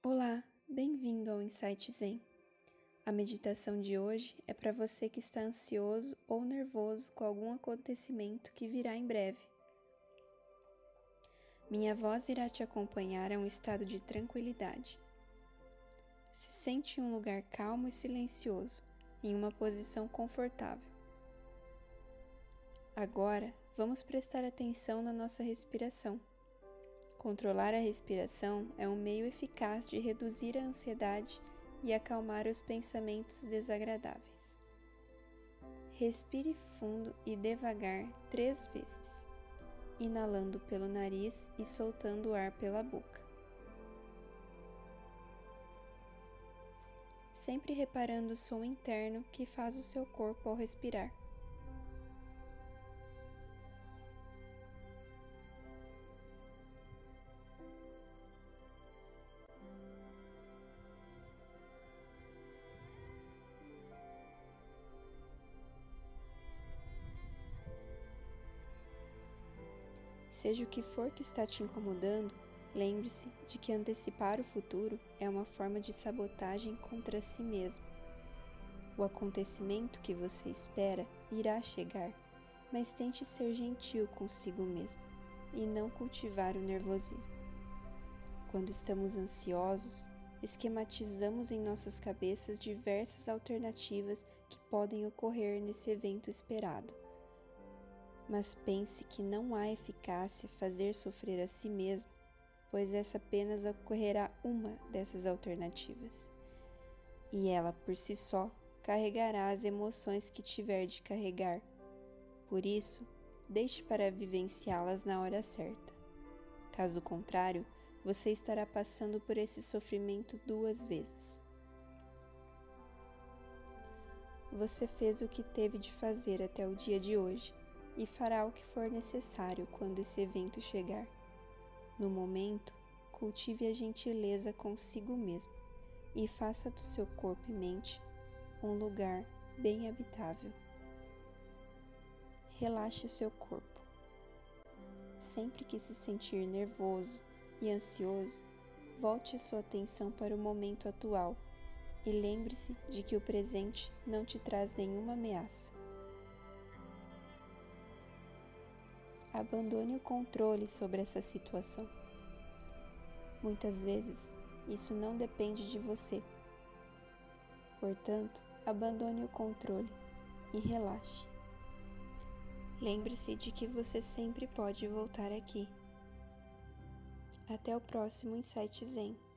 Olá, bem-vindo ao Insight Zen. A meditação de hoje é para você que está ansioso ou nervoso com algum acontecimento que virá em breve. Minha voz irá te acompanhar a um estado de tranquilidade. Se sente em um lugar calmo e silencioso, em uma posição confortável. Agora, vamos prestar atenção na nossa respiração. Controlar a respiração é um meio eficaz de reduzir a ansiedade e acalmar os pensamentos desagradáveis. Respire fundo e devagar três vezes, inalando pelo nariz e soltando o ar pela boca. Sempre reparando o som interno que faz o seu corpo ao respirar. Seja o que for que está te incomodando, lembre-se de que antecipar o futuro é uma forma de sabotagem contra si mesmo. O acontecimento que você espera irá chegar, mas tente ser gentil consigo mesmo e não cultivar o nervosismo. Quando estamos ansiosos, esquematizamos em nossas cabeças diversas alternativas que podem ocorrer nesse evento esperado mas pense que não há eficácia fazer sofrer a si mesmo, pois essa apenas ocorrerá uma dessas alternativas. E ela, por si só, carregará as emoções que tiver de carregar. Por isso, deixe para vivenciá-las na hora certa. Caso contrário, você estará passando por esse sofrimento duas vezes. Você fez o que teve de fazer até o dia de hoje e fará o que for necessário quando esse evento chegar. No momento, cultive a gentileza consigo mesmo e faça do seu corpo e mente um lugar bem habitável. Relaxe seu corpo. Sempre que se sentir nervoso e ansioso, volte a sua atenção para o momento atual e lembre-se de que o presente não te traz nenhuma ameaça. Abandone o controle sobre essa situação. Muitas vezes, isso não depende de você. Portanto, abandone o controle e relaxe. Lembre-se de que você sempre pode voltar aqui. Até o próximo Insight Zen.